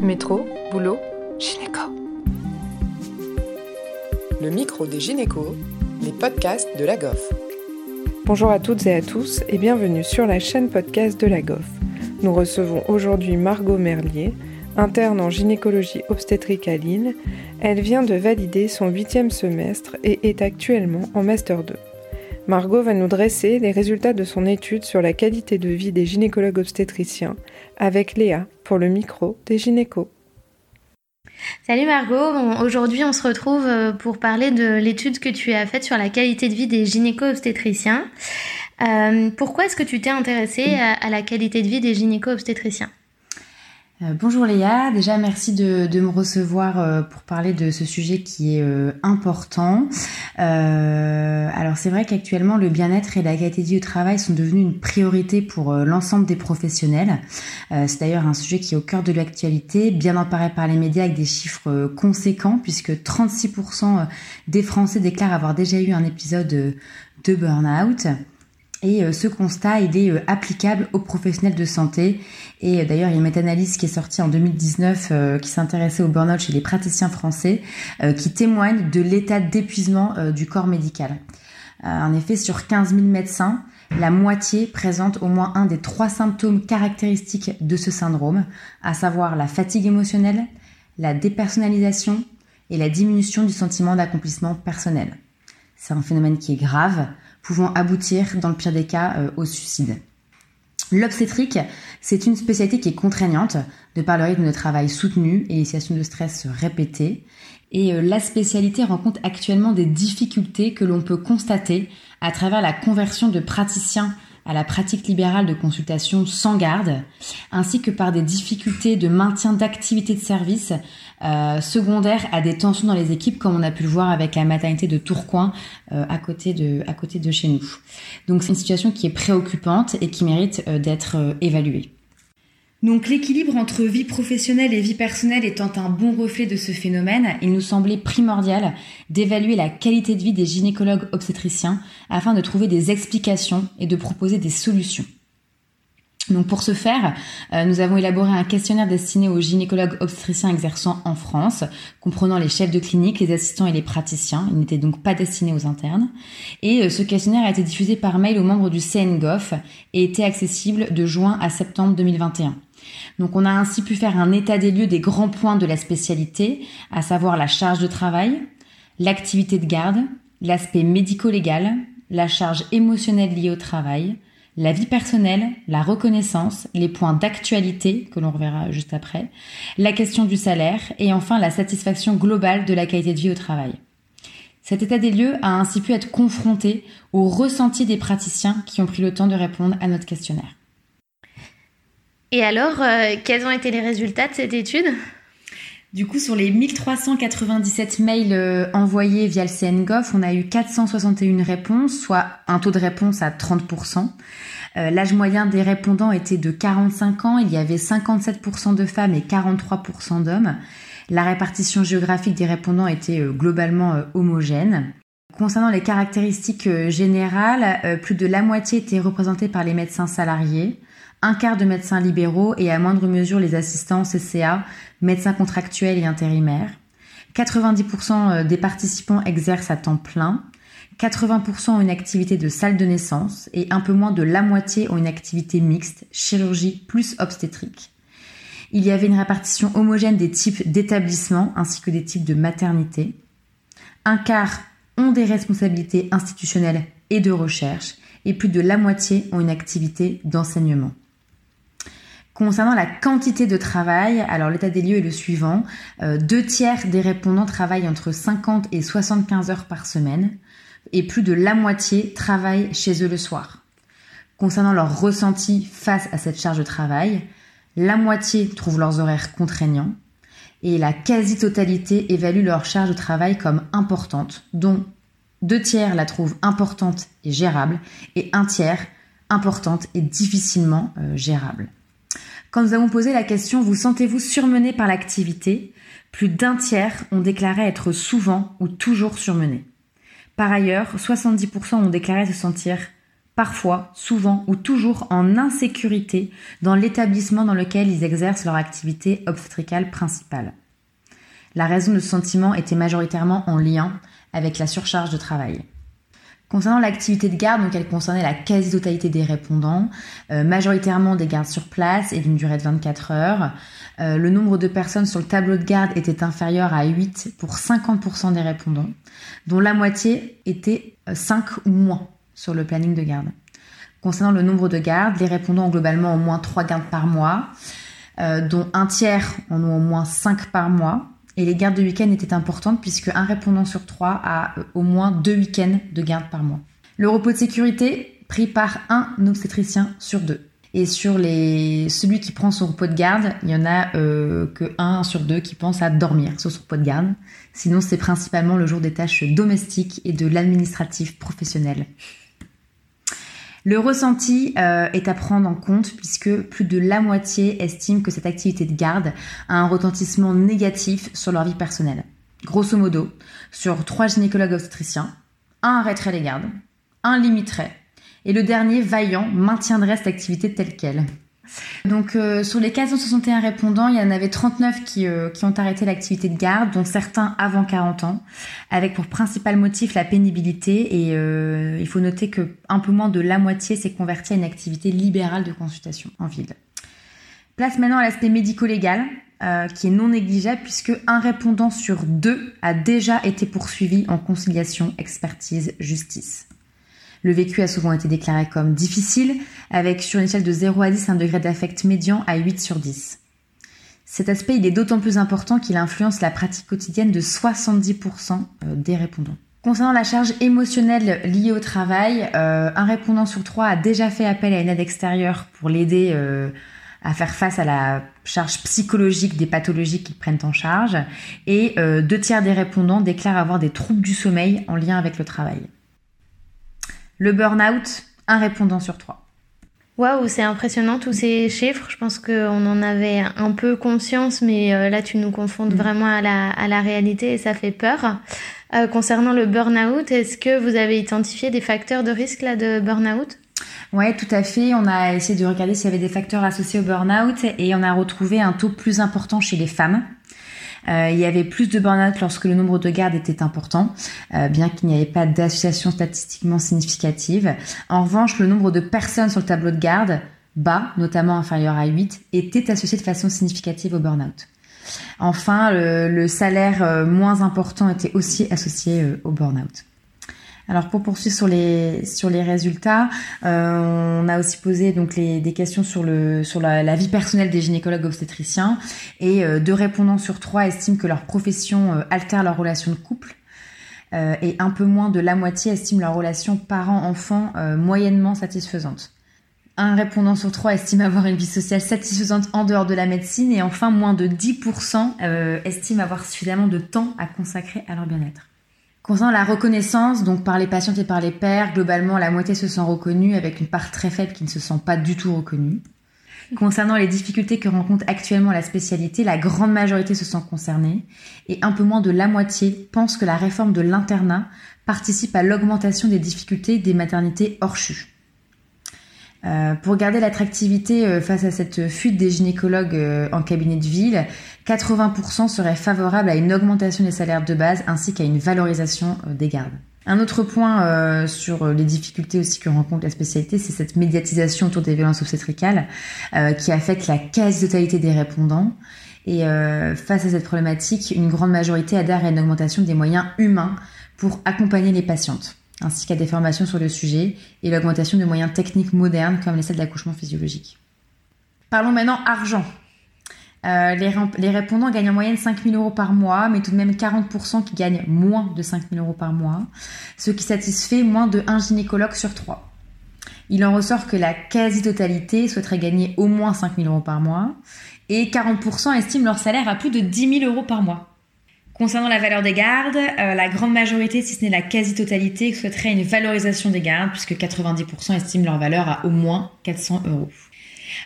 Métro, boulot, gynéco. Le micro des gynécos, les podcasts de la GOF. Bonjour à toutes et à tous et bienvenue sur la chaîne podcast de la GOF. Nous recevons aujourd'hui Margot Merlier, interne en gynécologie obstétrique à Lille. Elle vient de valider son huitième semestre et est actuellement en Master 2. Margot va nous dresser les résultats de son étude sur la qualité de vie des gynécologues obstétriciens avec Léa pour le micro des gynécos. Salut Margot, aujourd'hui on se retrouve euh, pour parler de l'étude que tu as faite sur la qualité de vie des gynéco-obstétriciens. Euh, pourquoi est-ce que tu t'es intéressée à, la qualité de vie des gynéco-obstétriciens euh, bonjour Léa, déjà merci de, me recevoir euh, pour parler de ce sujet qui est euh, important. alors c'est vrai qu'actuellement le bien-être et la qualité au travail sont devenus une priorité pour l'ensemble des professionnels. c'est d'ailleurs un sujet qui est au cœur de l'actualité, bien emparé par les médias avec des chiffres conséquents puisque 36% des Français déclarent avoir déjà eu un épisode de burn-out. Et euh, ce constat, il est euh, applicable aux professionnels de santé. Et euh, d'ailleurs, il y a une méta-analyse qui est sortie en 2019 qui s'intéressait au burn-out chez les praticiens français, qui témoigne de l'état d'épuisement du corps médical. en effet, sur 15 000 médecins, la moitié présente au moins un des trois symptômes caractéristiques de ce syndrome, à savoir la fatigue émotionnelle, la dépersonnalisation et la diminution du sentiment d'accomplissement personnel. C'est un phénomène qui est grave, pouvant aboutir, dans le pire des cas, euh, au suicide. L'obstétrique, c'est une spécialité qui est contraignante, de par le rythme de travail soutenu et les de stress répétées. Et euh, la spécialité rencontre actuellement des difficultés que l'on peut constater à travers la conversion de praticiens à la pratique libérale de consultation sans garde, ainsi que par des difficultés de maintien d'activité de service euh, secondaires à des tensions dans les équipes, comme on a pu le voir avec la maternité de Tourcoing euh, à côté de à côté de chez nous. Donc c'est une situation qui est préoccupante et qui mérite euh, d'être évaluée. Donc l'équilibre entre vie professionnelle et vie personnelle étant un bon reflet de ce phénomène, il nous semblait primordial d'évaluer la qualité de vie des gynécologues obstétriciens afin de trouver des explications et de proposer des solutions. Donc pour ce faire, euh, nous avons élaboré un questionnaire destiné aux gynécologues obstétriciens exerçant en France, comprenant les chefs de clinique, les assistants et les praticiens. Il n'était donc pas destiné aux internes. Et euh, ce questionnaire a été diffusé par mail aux membres du CNGOF et était accessible de juin à septembre 2021. Donc on a ainsi pu faire un état des lieux des grands points de la spécialité, à savoir la charge de travail, l'activité de garde, l'aspect médico-légal, la charge émotionnelle liée au travail, la vie personnelle, la reconnaissance, les points d'actualité que l'on reverra juste après, la question du salaire et enfin la satisfaction globale de la qualité de vie au travail. Cet état des lieux a ainsi pu être confronté au ressenti des praticiens qui ont pris le temps de répondre à notre questionnaire. Et alors, euh, quels ont été les résultats de cette étude? Du coup, sur les 1397 mails euh, envoyés via le CNGOF, on a eu 461 réponses, soit un taux de réponse à 30%. Euh, l'âge moyen des répondants était de 45 ans, il y avait 57% de femmes et 43% d'hommes. La répartition géographique des répondants était globalement homogène. Concernant les caractéristiques générales, plus de la moitié était représentée par les médecins salariés, un quart de médecins libéraux et à moindre mesure les assistants CCA, médecins contractuels et intérimaires. 90% euh, des participants exercent à temps plein. 80% ont une activité de salle de naissance et un peu moins de la moitié ont une activité mixte, chirurgie plus obstétrique. Il y avait une répartition homogène des types d'établissements ainsi que des types de maternité. Un quart ont des responsabilités institutionnelles et de recherche et plus de la moitié ont une activité d'enseignement. Concernant la quantité de travail, alors l'état des lieux est le suivant. Euh, deux tiers des répondants travaillent entre 50 et 75 heures par semaine et plus de la moitié travaillent chez eux le soir. Concernant leur ressenti face à cette charge de travail, la moitié trouvent leurs horaires contraignants et la quasi-totalité évalue leur charge de travail comme importante, dont deux tiers la trouvent importante et gérable et un tiers importante et difficilement euh, gérable. Quand nous avons posé la question Vous sentez-vous surmené par l'activité? Plus d'un tiers ont déclaré être souvent ou toujours surmené. Par ailleurs, 70% ont déclaré se sentir parfois, souvent ou toujours en insécurité dans l'établissement dans lequel ils exercent leur activité obstétricale principale. La raison de ce sentiment était majoritairement en lien avec la surcharge de travail. Concernant l'activité de garde, donc elle concernait la quasi-totalité des répondants, euh, majoritairement des gardes sur place et d'une durée de 24 heures. Euh, le nombre de personnes sur le tableau de garde était inférieur à 8 pour 50% des répondants, dont la moitié était 5 euh, ou moins sur le planning de garde. Concernant le nombre de gardes, les répondants ont globalement au moins 3 gardes par mois, dont un tiers en ont au moins 5 par mois. Et les gardes de week-end étaient importantes puisque un répondant sur trois a euh, au moins deux week-ends de garde par mois. Le repos de sécurité pris par un obstétricien sur deux. Et sur celui qui prend son repos de garde, il y en a euh, que un sur deux qui pense à dormir sur son repos de garde. Sinon, c'est principalement le jour des tâches domestiques et de l'administratif professionnel. Le ressenti euh, est à prendre en compte puisque plus de la moitié estime que cette activité de garde a un retentissement négatif sur leur vie personnelle. Grosso modo, sur trois gynécologues obstétriciens, un arrêterait les gardes, un limiterait, et le dernier, vaillant, maintiendrait cette activité telle qu'elle. Donc euh, sur les 461 répondants, il y en avait 39 euh, qui, ont arrêté l'activité de garde, dont certains avant 40 ans, avec pour principal motif la pénibilité. Et euh, il faut noter que un peu moins de la moitié s'est converti à une activité libérale de consultation en ville. Place maintenant à l'aspect médico-légal, qui est non négligeable puisque un répondant sur deux a déjà été poursuivi en conciliation, expertise, justice. Le vécu a souvent été déclaré comme difficile, avec sur une échelle de 0 à 10 un degré d'affect médian à 8 sur 10. Cet aspect, il est d'autant plus important qu'il influence la pratique quotidienne de 70% euh, des répondants. Concernant la charge émotionnelle liée au travail, euh, un répondant sur trois a déjà fait appel à une aide extérieure pour l'aider euh, à faire face à la charge psychologique des pathologies qu'ils prennent en charge. Et deux tiers des répondants déclarent avoir des troubles du sommeil en lien avec le travail. Le burn-out, un répondant sur trois. Waouh, c'est impressionnant tous ces chiffres. Je pense qu'on en avait un peu conscience, mais euh, là, tu nous confondes mm. vraiment à la, à la réalité et ça fait peur. Euh, concernant le burn-out, est-ce que vous avez identifié des facteurs de risque là de burn-out? Ouais, tout à fait. On a essayé de regarder s'il y avait des facteurs associés au burn-out et on a retrouvé un taux plus important chez les femmes. Euh, il y avait plus de burn-out lorsque le nombre de gardes était important, euh, bien qu'il n'y avait pas d'association statistiquement significative. En revanche, le nombre de personnes sur le tableau de garde, bas, notamment inférieur à 8, était associé de façon significative au burn-out. Enfin, le, salaire euh, moins important était aussi associé au burn-out. Alors pour poursuivre sur les résultats, euh, on a aussi posé des questions sur la, vie personnelle des gynécologues obstétriciens et euh, deux répondants sur trois estiment que leur profession euh, altère leur relation de couple. et un peu moins de la moitié estiment leur relation parent-enfant moyennement satisfaisante. Un répondant sur trois estime avoir une vie sociale satisfaisante en dehors de la médecine et enfin moins de 10% estiment avoir suffisamment de temps à consacrer à leur bien-être. Concernant la reconnaissance, donc par les patientes et par les pairs, globalement, la moitié se sent reconnue avec une part très faible qui ne se sent pas du tout reconnue. Concernant les difficultés que rencontre actuellement la spécialité, la grande majorité se sent concernée et un peu moins de la moitié pense que la réforme de l'internat participe à l'augmentation des difficultés des maternités hors CHU. Euh, pour garder l'attractivité euh, face à cette fuite des gynécologues euh, en cabinet de ville, 80% seraient favorables à une augmentation des salaires de base ainsi qu'à une valorisation des gardes. Un autre point sur les difficultés aussi que rencontre la spécialité, c'est cette médiatisation autour des violences obstétricales qui affecte la quasi-totalité des répondants. Et face à cette problématique, une grande majorité adhère à une augmentation des moyens humains pour accompagner les patientes ainsi qu'à des formations sur le sujet et l'augmentation de moyens techniques modernes comme les salles d'accouchement physiologique. Parlons maintenant argent. Euh, les, répondants gagnent en moyenne 5 000 euros par mois, mais tout de même 40% qui gagnent moins de 5 000 euros par mois, ce qui satisfait moins de 1 gynécologue sur 3. Il en ressort que la quasi-totalité souhaiterait gagner au moins 5 000 euros par mois, et 40% estiment leur salaire à plus de 10 000 euros par mois. Concernant la valeur des gardes, euh, la grande majorité, si ce n'est la quasi-totalité, souhaiterait une valorisation des gardes, puisque 90% estiment leur valeur à au moins 400 euros.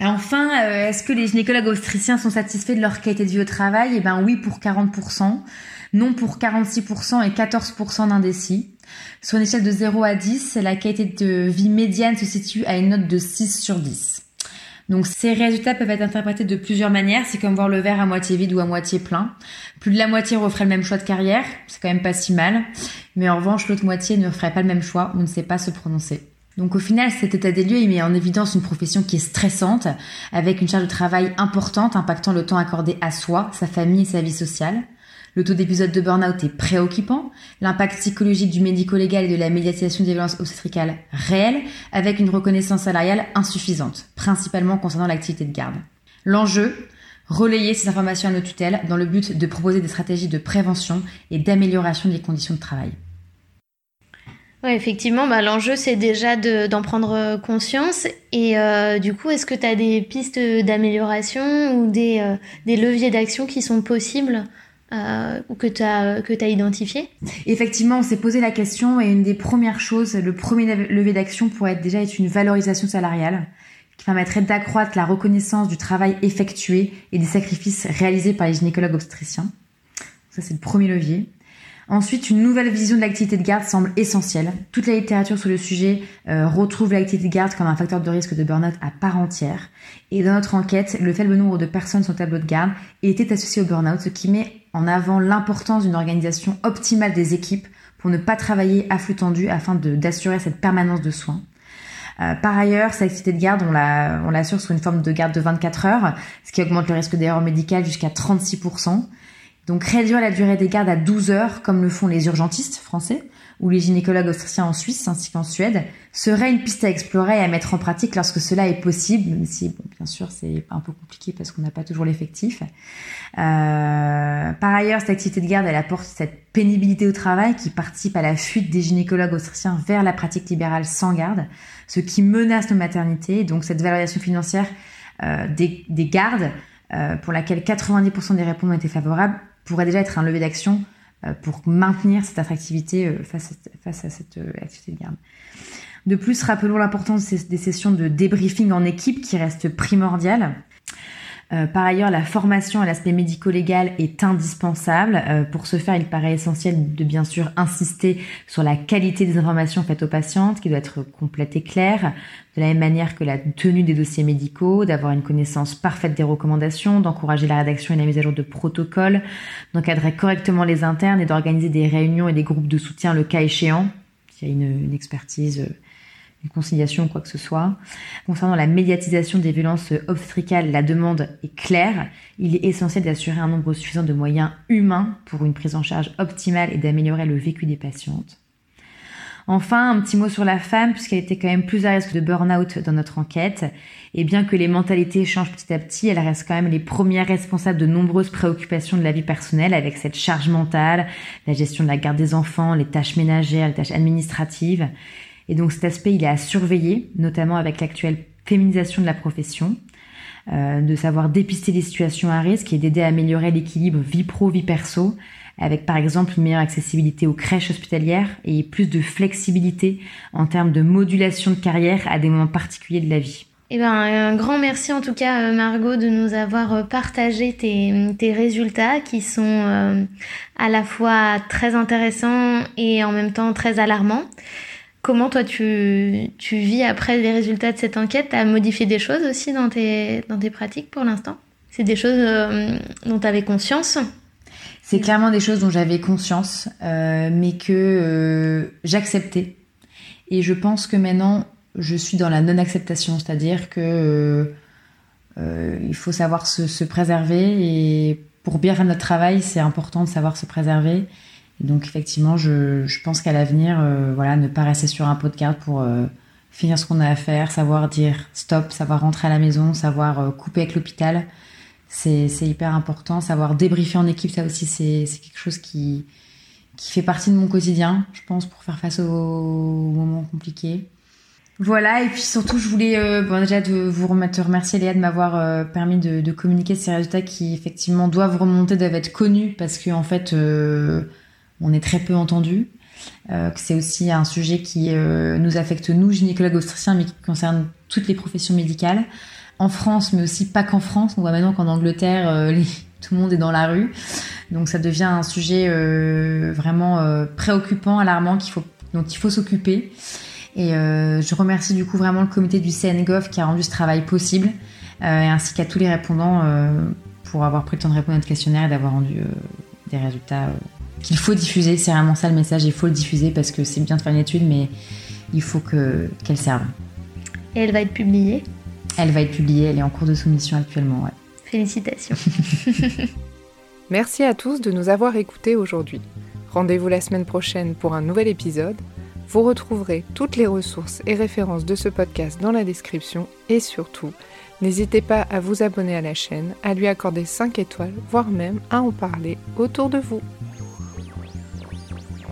enfin, euh, est-ce que les gynécologues austriciens sont satisfaits de leur qualité de vie au travail? Eh ben oui pour 40%, non pour 46% et 14% d'indécis. Sur une échelle de 0 à 10, la qualité de vie médiane se situe à une note de 6 sur 10. Donc ces résultats peuvent être interprétés de plusieurs manières. C'est comme voir le verre à moitié vide ou à moitié plein. Plus de la moitié referait le même choix de carrière, c'est quand même pas si mal. Mais en revanche, l'autre moitié ne ferait pas le même choix ou ne sait pas se prononcer. Donc au final, cet état des lieux, il met en évidence une profession qui est stressante, avec une charge de travail importante, impactant le temps accordé à soi, sa famille et sa vie sociale. Le taux d'épisodes de burn-out est préoccupant, l'impact psychologique du médico-légal et de la médiatisation des violences obstétricales réel, avec une reconnaissance salariale insuffisante, principalement concernant l'activité de garde. L'enjeu, relayer ces informations à nos tutelles dans le but de proposer des stratégies de prévention et d'amélioration des conditions de travail. Ouais, effectivement, bah, l'enjeu c'est déjà d'en prendre conscience. Et euh, du coup, est-ce que tu as des pistes d'amélioration ou euh, des leviers d'action qui sont possibles euh, ou que tu as, que as identifié Effectivement, on s'est posé la question et une des premières choses, le premier levier d'action pourrait être déjà être une valorisation salariale qui permettrait d'accroître la reconnaissance du travail effectué et des sacrifices réalisés par les gynécologues obstétriciens. Ça, c'est le premier levier. Ensuite, une nouvelle vision de l'activité de garde semble essentielle. Toute la littérature sur le sujet euh, retrouve l'activité de garde comme un facteur de risque de burn-out à part entière. Et dans notre enquête, le faible nombre de personnes sur le tableau de garde était associé au burn-out, ce qui met en avant l'importance d'une organisation optimale des équipes pour ne pas travailler à flux tendu afin d'assurer cette permanence de soins. Euh, par ailleurs, cette activité de garde, on l'assure sur une forme de garde de 24 heures, ce qui augmente le risque d'erreur médicale jusqu'à 36%. Donc réduire la durée des gardes à 12 heures, comme le font les urgentistes français ou les gynécologues austriciens en Suisse ainsi qu'en Suède, serait une piste à explorer et à mettre en pratique lorsque cela est possible, même si bon, bien sûr c'est un peu compliqué parce qu'on n'a pas toujours l'effectif. Euh, par ailleurs, cette activité de garde, elle apporte cette pénibilité au travail qui participe à la fuite des gynécologues austriciens vers la pratique libérale sans garde, ce qui menace nos maternités. Donc cette valorisation financière euh, des, des, gardes, euh, pour laquelle 90% des répondants étaient favorables, pourrait déjà être un levier d'action euh, pour maintenir cette attractivité euh, face à, face à cette euh, activité de garde. De plus, rappelons l'importance des sessions de débriefing en équipe qui restent primordiales. Euh, par ailleurs, la formation à l'aspect médico-légal est indispensable. Euh, pour ce faire, il paraît essentiel de bien sûr insister sur la qualité des informations faites aux patientes, qui doit être complète et claire, de la même manière que la tenue des dossiers médicaux, d'avoir une connaissance parfaite des recommandations, d'encourager la rédaction et la mise à jour de protocoles, d'encadrer correctement les internes et d'organiser des réunions et des groupes de soutien le cas échéant, s'il y a une, une expertise euh, une conciliation ou quoi que ce soit. Concernant la médiatisation des violences obstétricales, la demande est claire. Il est essentiel d'assurer un nombre suffisant de moyens humains pour une prise en charge optimale et d'améliorer le vécu des patientes. Enfin, un petit mot sur la femme, puisqu'elle était quand même plus à risque de burn-out dans notre enquête. Et bien que les mentalités changent petit à petit, elle reste quand même les premières responsables de nombreuses préoccupations de la vie personnelle, avec cette charge mentale, la gestion de la garde des enfants, les tâches ménagères, les tâches administratives. Et donc cet aspect, il est à surveiller, notamment avec l'actuelle féminisation de la profession, euh, de savoir dépister les situations à risque et d'aider à améliorer l'équilibre vie pro-vie perso, avec par exemple une meilleure accessibilité aux crèches hospitalières et plus de flexibilité en termes de modulation de carrière à des moments particuliers de la vie. Eh ben, un grand merci en tout cas euh, Margot de nous avoir euh, partagé tes, tes résultats qui sont euh, à la fois très intéressants et en même temps très alarmants. Comment toi tu, vis après les résultats de cette enquête? Tu as modifié des choses aussi dans tes, dans tes pratiques pour l'instant? C'est des choses euh, dont tu avais conscience? C'est clairement des choses dont j'avais conscience, euh, mais que euh, j'acceptais. Et je pense que maintenant, je suis dans la non-acceptation, c'est-à-dire que il faut savoir se préserver et pour bien faire notre travail, c'est important de savoir se préserver donc effectivement, je, je pense qu'à l'avenir, euh, voilà, ne pas rester sur un pot de garde pour euh, finir ce qu'on a à faire, savoir dire stop, savoir rentrer à la maison, savoir euh, couper avec l'hôpital, c'est hyper important. Savoir débriefer en équipe, ça aussi, c'est quelque chose qui, qui fait partie de mon quotidien, je pense, pour faire face aux, moments compliqués. Voilà, et puis surtout, je voulais bon, déjà de vous remettre, remercier Léa de m'avoir permis de, de, communiquer ces résultats qui effectivement doivent remonter, doivent être connus, parce que en fait on est très peu entendu. Euh, c'est aussi un sujet qui euh, nous affecte nous, gynécologues obstétriciens, mais qui concerne toutes les professions médicales. En France, mais aussi pas qu'en France. On voit maintenant qu'en Angleterre, euh, tout le monde est dans la rue. Donc ça devient un sujet vraiment préoccupant, alarmant, dont il faut s'occuper. Et je remercie du coup vraiment le comité du CNGOF qui a rendu ce travail possible, ainsi qu'à tous les répondants pour avoir pris le temps de répondre à notre questionnaire et d'avoir rendu des résultats qu'il faut diffuser. C'est vraiment ça le message, il faut le diffuser parce que c'est bien de faire une étude, mais il faut qu'elle serve. Et elle va être publiée? Elle va être publiée, elle est en cours de soumission actuellement, ouais. Félicitations. Merci à tous de nous avoir écoutés aujourd'hui. Rendez-vous la semaine prochaine pour un nouvel épisode. Vous retrouverez toutes les ressources et références de ce podcast dans la description et surtout, n'hésitez pas à vous abonner à la chaîne, à lui accorder 5 étoiles, voire même à en parler autour de vous.